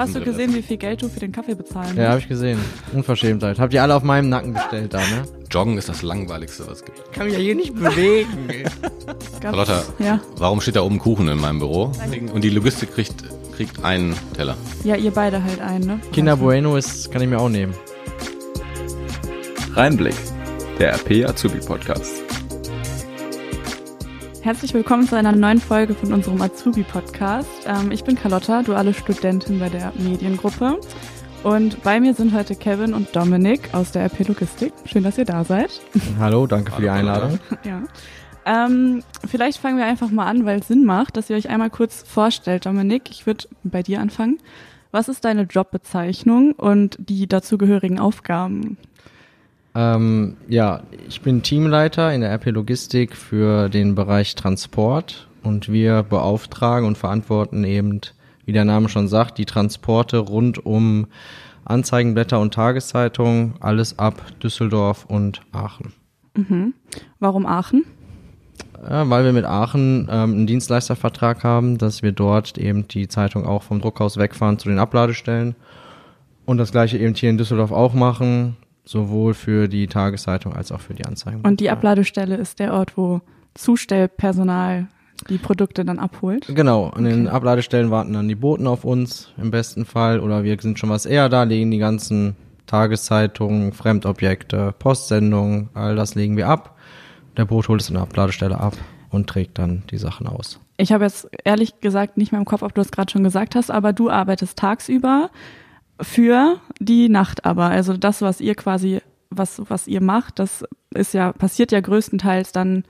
Hast du gesehen, wie viel Geld du für den Kaffee bezahlen musst? Ja, habe ich gesehen. Unverschämtheit. Habt ihr alle auf meinem Nacken gestellt da, ne? Joggen ist das langweiligste, was es gibt. Ich kann mich ja hier nicht bewegen. Carlotta, Ja. warum steht da oben Kuchen in meinem Büro? Und die Logistik kriegt, kriegt einen Teller. ja, ihr beide halt ein, ne? Kinder Bueno ist, kann ich mir auch nehmen. Reinblick, der RP Azubi Podcast. Herzlich willkommen zu einer neuen Folge von unserem Azubi-Podcast. Ähm, ich bin Carlotta, duale Studentin bei der Mediengruppe. Und bei mir sind heute Kevin und Dominik aus der RP Logistik. Schön, dass ihr da seid. Hallo, danke für die Einladung. ja. Ähm, vielleicht fangen wir einfach mal an, weil es Sinn macht, dass ihr euch einmal kurz vorstellt. Dominik, ich würde bei dir anfangen. Was ist deine Jobbezeichnung und die dazugehörigen Aufgaben? Ähm, ja, ich bin Teamleiter in der RP Logistik für den Bereich Transport und wir beauftragen und verantworten eben, wie der Name schon sagt, die Transporte rund um Anzeigenblätter und Tageszeitungen, alles ab Düsseldorf und Aachen. Warum Aachen? Ja, weil wir mit Aachen ähm, einen Dienstleistervertrag haben, dass wir dort eben die Zeitung auch vom Druckhaus wegfahren zu den Abladestellen und das gleiche eben hier in Düsseldorf auch machen, sowohl für die Tageszeitung als auch für die Anzeigen. Und die Abladestelle ist der Ort, wo Zustellpersonal die Produkte dann abholt. Genau, an den Abladestellen warten dann die Boten auf uns im besten Fall oder wir sind schon was eher da, legen die ganzen Tageszeitungen, Fremdobjekte, Postsendungen, all das legen wir ab. Der Boot holt es in der Abladestelle ab und trägt dann die Sachen aus. Ich habe jetzt ehrlich gesagt nicht mehr im Kopf, ob du es gerade schon gesagt hast, aber du arbeitest tagsüber für die Nacht aber. Also das, was ihr quasi, was, was ihr macht, das ist ja, passiert ja größtenteils dann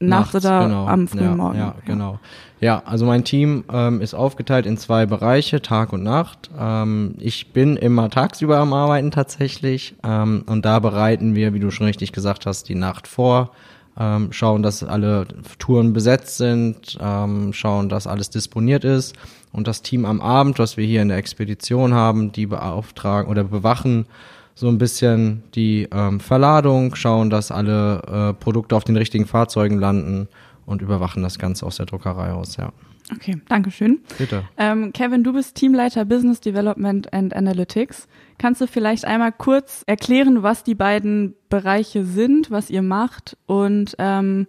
nachts, oder genau. am frühen ja, Morgen. Ja, genau. Ja, also mein Team ähm, ist aufgeteilt in zwei Bereiche, Tag und Nacht. Ähm, ich bin immer tagsüber am Arbeiten tatsächlich ähm, und da bereiten wir, wie du schon richtig gesagt hast, die Nacht vor, ähm, schauen, dass alle Touren besetzt sind, ähm, schauen, dass alles disponiert ist und das Team am Abend, was wir hier in der Expedition haben, die beauftragen oder bewachen so ein bisschen die ähm, Verladung, schauen, dass alle äh, Produkte auf den richtigen Fahrzeugen landen und überwachen das Ganze aus der Druckerei aus, ja. Okay, danke schön. Bitte. Ähm, Kevin, du bist Teamleiter Business Development and Analytics. Kannst du vielleicht einmal kurz erklären, was die beiden Bereiche sind, was ihr macht und ähm,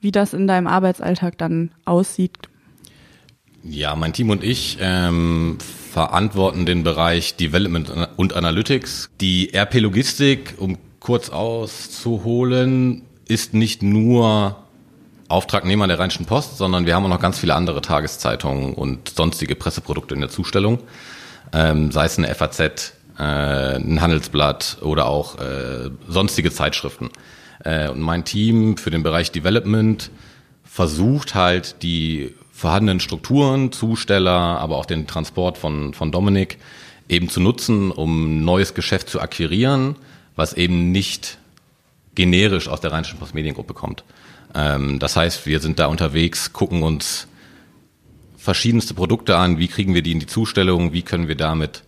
wie das in deinem Arbeitsalltag dann aussieht? Ja, mein Team und ich ähm, verantworten den Bereich Development und Analytics. Die RP Logistik, um kurz auszuholen, ist nicht nur Auftragnehmer der Rheinischen Post, sondern wir haben auch noch ganz viele andere Tageszeitungen und sonstige Presseprodukte in der Zustellung. Ähm, sei es eine FAZ, äh, ein Handelsblatt oder auch äh, sonstige Zeitschriften. Äh, und mein Team für den Bereich Development versucht halt die vorhandenen Strukturen, Zusteller, aber auch den Transport von, von Dominik eben zu nutzen, um neues Geschäft zu akquirieren, was eben nicht generisch aus der Rheinischen Post Mediengruppe kommt. Ähm, das heißt, wir sind da unterwegs, gucken uns verschiedenste Produkte an, wie kriegen wir die in die Zustellung, wie können wir damit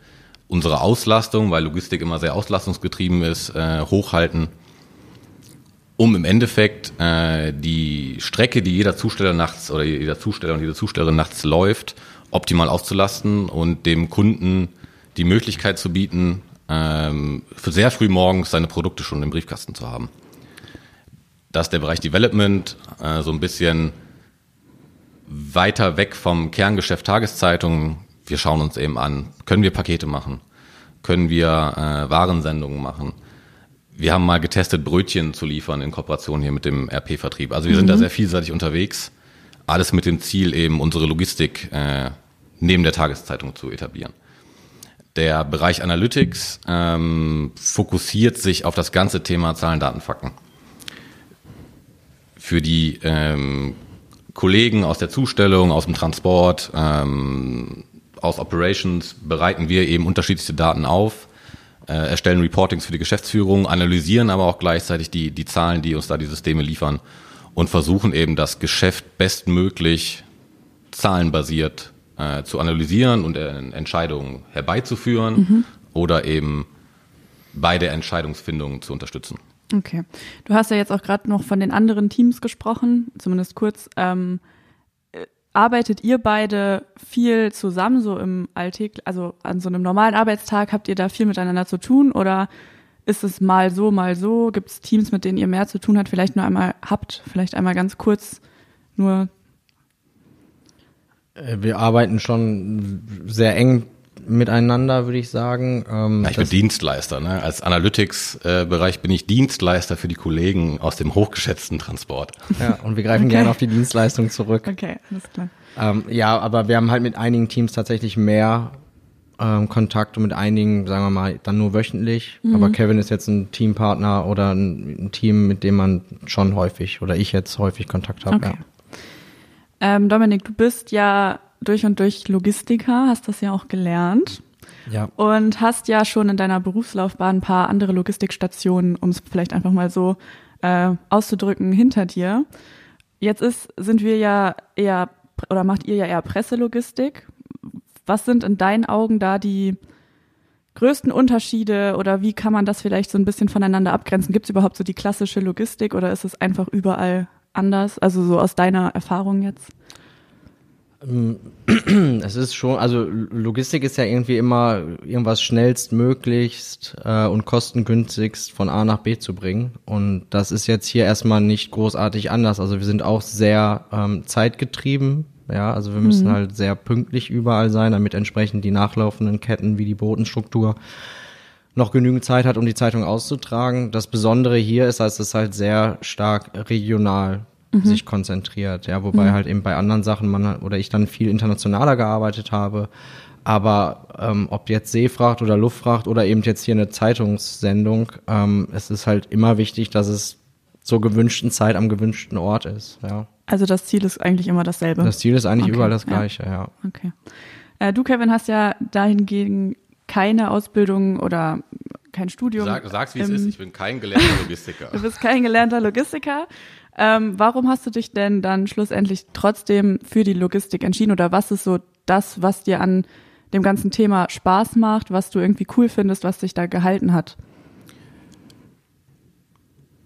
unsere Auslastung, weil Logistik immer sehr auslastungsgetrieben ist, äh, hochhalten, um im Endeffekt äh, die Strecke, die jeder Zusteller nachts oder jeder Zusteller und jede Zustellerin nachts läuft, optimal auszulasten und dem Kunden die Möglichkeit zu bieten, ähm, für sehr früh morgens seine Produkte schon im Briefkasten zu haben. Das ist der Bereich Development, äh, so ein bisschen weiter weg vom Kerngeschäft Tageszeitung. Wir schauen uns eben an, können wir Pakete machen? Können wir äh, Warensendungen machen? Wir haben mal getestet, Brötchen zu liefern in Kooperation hier mit dem RP-Vertrieb. Also wir sind da sehr vielseitig unterwegs. Alles mit dem Ziel, eben unsere Logistik äh, neben der Tageszeitung zu etablieren. Der Bereich Analytics ähm, fokussiert sich auf das ganze Thema Zahlen, Daten, Fakten. Für die ähm, Kollegen aus der Zustellung, aus dem Transport, ähm, aus Operations bereiten wir eben unterschiedlichste Daten auf, äh, erstellen Reportings für die Geschäftsführung, analysieren aber auch gleichzeitig die, die Zahlen, die uns da die Systeme liefern und versuchen eben das Geschäft bestmöglich zahlenbasiert äh, zu analysieren und äh, Entscheidungen herbeizuführen oder eben bei der Entscheidungsfindung zu unterstützen. Okay. Du hast ja jetzt auch gerade noch von den anderen Teams gesprochen, zumindest kurz. Ähm, äh, arbeitet ihr beide viel zusammen, so im Alltag, also an so einem normalen Arbeitstag, habt ihr da viel miteinander zu tun oder ist es mal so, mal so? Gibt es Teams, mit denen ihr mehr zu tun habt, vielleicht nur einmal habt, vielleicht einmal ganz kurz nur? Äh, Wir arbeiten schon sehr eng miteinander, würde ich sagen. Ähm, Ja, ich bin Dienstleister. Ne? Als Analytics-Bereich bin ich Dienstleister für die Kollegen aus dem hochgeschätzten Transport. ja, und wir greifen Okay. gerne auf die Dienstleistung zurück. Okay, alles klar. Ähm, ja, aber wir haben halt mit einigen Teams tatsächlich mehr ähm, Kontakt und mit einigen, sagen wir mal, dann nur wöchentlich. Mhm. Aber Kevin ist jetzt ein Teampartner oder ein, ein Team, mit dem man schon häufig oder ich jetzt häufig Kontakt habe. Okay. Ähm, Dominik, du bist ja durch und durch Logistiker, hast das ja auch gelernt Ja. und hast ja schon in deiner Berufslaufbahn ein paar andere Logistikstationen, um es vielleicht einfach mal so äh, auszudrücken, hinter dir. Jetzt ist, sind wir ja eher, oder macht ihr ja eher Presselogistik. Was sind in deinen Augen da die größten Unterschiede oder wie kann man das vielleicht so ein bisschen voneinander abgrenzen? Gibt es überhaupt so die klassische Logistik oder ist es einfach überall anders? Also so aus deiner Erfahrung jetzt? Es ist schon, also Logistik ist ja irgendwie immer irgendwas schnellstmöglichst äh, und kostengünstigst von A nach B zu bringen. Und das ist jetzt hier erstmal nicht großartig anders. Also wir sind auch sehr ähm, zeitgetrieben. Ja, also wir müssen halt sehr pünktlich überall sein, damit entsprechend die nachlaufenden Ketten wie die Botenstruktur noch genügend Zeit hat, um die Zeitung auszutragen. Das Besondere hier ist, dass es halt sehr stark regional sich konzentriert, ja, wobei halt eben bei anderen Sachen man oder ich dann viel internationaler gearbeitet habe. Aber ähm, ob jetzt Seefracht oder Luftfracht oder eben jetzt hier eine Zeitungssendung, ähm, es ist halt immer wichtig, dass es zur gewünschten Zeit am gewünschten Ort ist. Ja. Also das Ziel ist eigentlich immer dasselbe. Das Ziel ist eigentlich Okay, überall das ja. gleiche, ja. Okay. Äh, du, Kevin, hast ja dahingegen keine Ausbildung oder kein Studium. Sag, sag's, wie es im- ist. Ich bin kein gelernter Logistiker. Du bist kein gelernter Logistiker. Ähm, warum hast du dich denn dann schlussendlich trotzdem für die Logistik entschieden? Oder was ist so das, was dir an dem ganzen Thema Spaß macht, was du irgendwie cool findest, was dich da gehalten hat?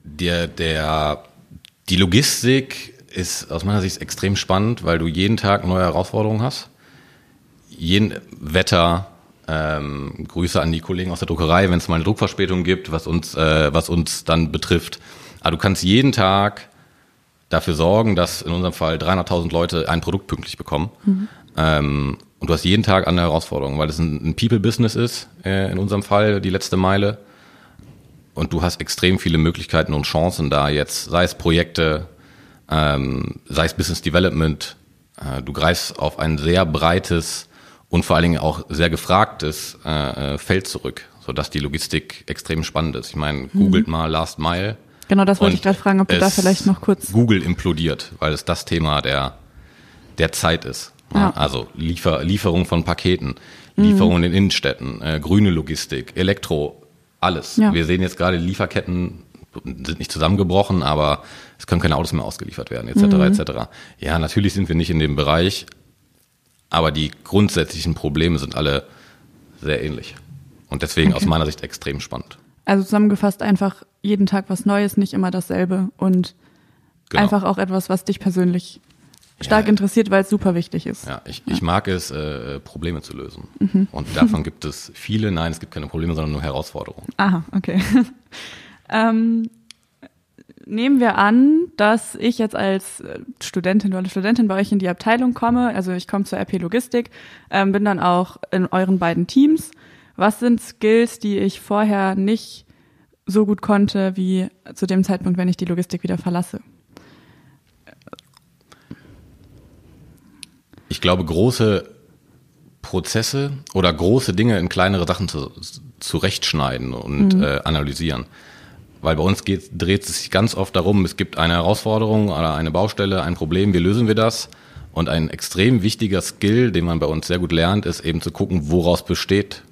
Der, der, die Logistik ist aus meiner Sicht extrem spannend, weil du jeden Tag neue Herausforderungen hast. Jeden Wetter, ähm, Grüße an die Kollegen aus der Druckerei, wenn es mal eine Druckverspätung gibt, was uns, äh, was uns dann betrifft. Aber du kannst jeden Tag dafür sorgen, dass in unserem Fall 300.000 Leute ein Produkt pünktlich bekommen. Ähm, und du hast jeden Tag andere Herausforderungen, weil es ein, People-Business ist, äh, in unserem Fall die letzte Meile. Und du hast extrem viele Möglichkeiten und Chancen da jetzt, sei es Projekte, ähm, sei es Business Development. Äh, du greifst auf ein sehr breites und vor allen Dingen auch sehr gefragtes äh, äh, Feld zurück, sodass die Logistik extrem spannend ist. Ich meine, googelt mal Last Mile. Genau, das wollte Und ich gerade fragen, ob du da vielleicht noch kurz. Google implodiert, weil es das Thema der, der Zeit ist. Ja. Also Liefer, Lieferung von Paketen, Lieferung in Innenstädten, äh, grüne Logistik, Elektro, alles. Ja. Wir sehen jetzt gerade, Lieferketten sind nicht zusammengebrochen, aber es können keine Autos mehr ausgeliefert werden, etc. Mhm. etc. Ja, natürlich sind wir nicht in dem Bereich, aber die grundsätzlichen Probleme sind alle sehr ähnlich. Und deswegen aus meiner Sicht extrem spannend. Also zusammengefasst einfach jeden Tag was Neues, nicht immer dasselbe und Genau. einfach auch etwas, was dich persönlich stark Ja. interessiert, weil es super wichtig ist. Ja, ich, ich mag es, äh, Probleme zu lösen. Mhm. Und davon gibt es viele. Nein, es gibt keine Probleme, sondern nur Herausforderungen. Aha, okay. ähm, nehmen wir an, dass ich jetzt als äh, Studentin oder Studentin bei euch in die Abteilung komme. Also ich komme zur RP Logistik, ähm, bin dann auch in euren beiden Teams. Was sind Skills, die ich vorher nicht so gut konnte wie zu dem Zeitpunkt, wenn ich die Logistik wieder verlasse? Ich glaube, große Prozesse oder große Dinge in kleinere Sachen zu, zurechtschneiden und äh, analysieren. Weil bei uns geht, dreht es sich ganz oft darum, es gibt eine Herausforderung oder eine Baustelle, ein Problem, wie lösen wir das? Und ein extrem wichtiger Skill, den man bei uns sehr gut lernt, ist eben zu gucken, woraus besteht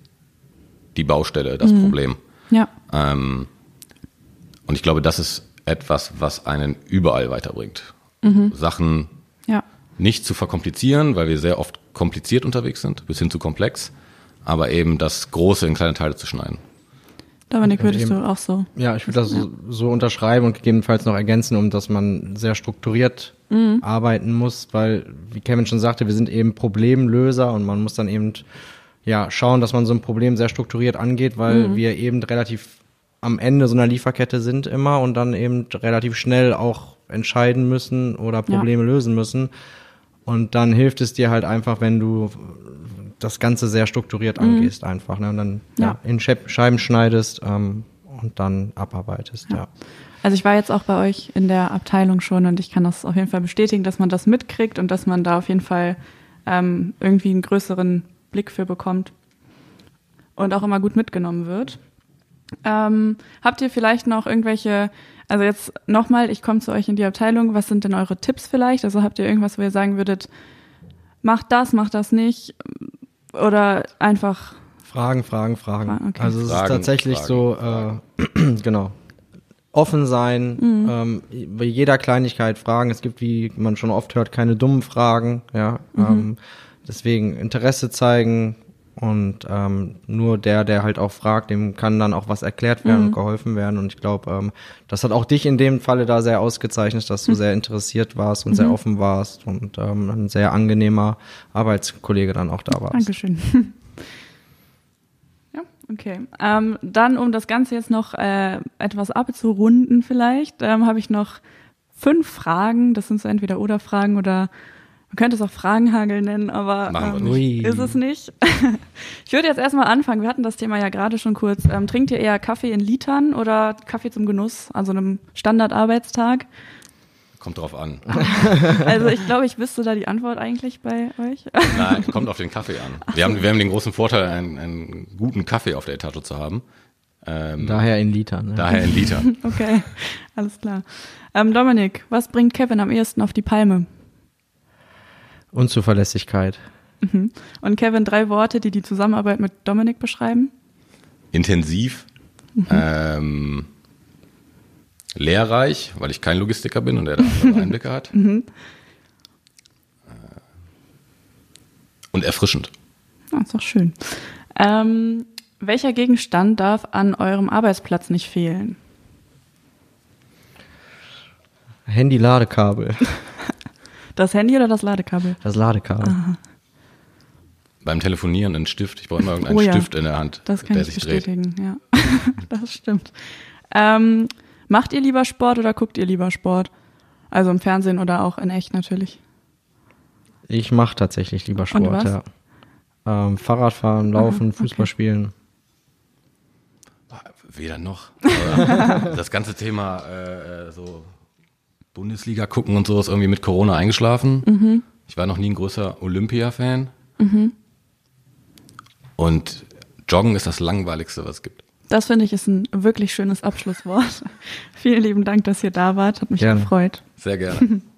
die Baustelle, das Problem. Ja, Ähm, und ich glaube, das ist etwas, was einen überall weiterbringt. Sachen ja. nicht zu verkomplizieren, weil wir sehr oft kompliziert unterwegs sind, bis hin zu komplex, aber eben das Große in kleine Teile zu schneiden. Dominik, würdest du auch so? Ja, ich würde das so, so unterschreiben und gegebenenfalls noch ergänzen, um dass man sehr strukturiert arbeiten muss, weil, wie Kevin schon sagte, wir sind eben Problemlöser und man muss dann eben ja schauen, dass man so ein Problem sehr strukturiert angeht, weil wir eben relativ am Ende so einer Lieferkette sind immer und dann eben relativ schnell auch entscheiden müssen oder Probleme lösen müssen. Und dann hilft es dir halt einfach, wenn du das Ganze sehr strukturiert angehst einfach. Ne? Und dann ja. Ja. in Scheib- Scheiben schneidest ähm, und dann abarbeitest, ja. Also ich war jetzt auch bei euch in der Abteilung schon und ich kann das auf jeden Fall bestätigen, dass man das mitkriegt und dass man da auf jeden Fall ähm, irgendwie einen größeren Blick für bekommt und auch immer gut mitgenommen wird. Ähm, habt ihr vielleicht noch irgendwelche, also jetzt nochmal, ich komme zu euch in die Abteilung, was sind denn eure Tipps vielleicht? Also habt ihr irgendwas, wo ihr sagen würdet, macht das, macht das nicht oder einfach, Fragen, Fragen, Fragen. Fra- okay. Also es ist Fragen, tatsächlich Fragen, so, äh, genau. Offen sein, ähm, bei jeder Kleinigkeit fragen. Es gibt, wie man schon oft hört, keine dummen Fragen. Ja, ähm, deswegen Interesse zeigen und ähm, nur der, der halt auch fragt, dem kann dann auch was erklärt werden und geholfen werden. Und ich glaube, ähm, das hat auch dich in dem Falle da sehr ausgezeichnet, dass du sehr interessiert warst und sehr offen warst und ähm, ein sehr angenehmer Arbeitskollege dann auch da warst. Dankeschön. ja, okay. Ähm, dann, um das Ganze jetzt noch äh, etwas abzurunden vielleicht, ähm, habe ich noch fünf Fragen. Das sind so entweder oder Fragen oder man könnte es auch Fragenhagel nennen, aber ähm, nicht. ist es nicht. ich würde jetzt erstmal anfangen. Wir hatten das Thema ja gerade schon kurz. Ähm, trinkt ihr eher Kaffee in Litern oder Kaffee zum Genuss an so einem Standardarbeitstag? Kommt drauf an. Also ich glaube, ich wüsste da die Antwort eigentlich bei euch. Nein, kommt auf den Kaffee an. Wir haben, wir haben den großen Vorteil, einen, einen guten Kaffee auf der Etage zu haben. Ähm, Daher in Litern. Ne? daher in Liter. Okay, alles klar. Ähm, Dominik, was bringt Kevin am ehesten auf die Palme? Unzuverlässigkeit. Und Kevin, drei Worte, die die Zusammenarbeit mit Dominik beschreiben? Intensiv. Ähm, lehrreich, weil ich kein Logistiker bin und er da andere Einblicke hat. Äh, Und erfrischend. Ah, ist doch schön. Ähm, welcher Gegenstand darf an eurem Arbeitsplatz nicht fehlen? Handy-Ladekabel. Das Handy oder das Ladekabel? Das Ladekabel. Beim Telefonieren ein Stift. Ich brauche immer irgendeinen Oh ja. Stift in der Hand, Das kann der ich sich dreht. bestätigen, ja. das stimmt. Ähm, macht ihr lieber Sport oder guckt ihr lieber Sport? Also im Fernsehen oder auch in echt natürlich. Ich mache tatsächlich lieber Sport, was? ja. Ähm, Fahrradfahren, Laufen, okay. Fußball spielen. Weder noch. Das ganze Thema äh, so Bundesliga gucken und so ist irgendwie mit Corona eingeschlafen. Mhm. Ich war noch nie ein großer Olympia-Fan. Und Joggen ist das langweiligste, was es gibt. Das finde ich ist ein wirklich schönes Abschlusswort. Vielen lieben Dank, dass ihr da wart. Hat mich Gerne. gefreut. Sehr gerne.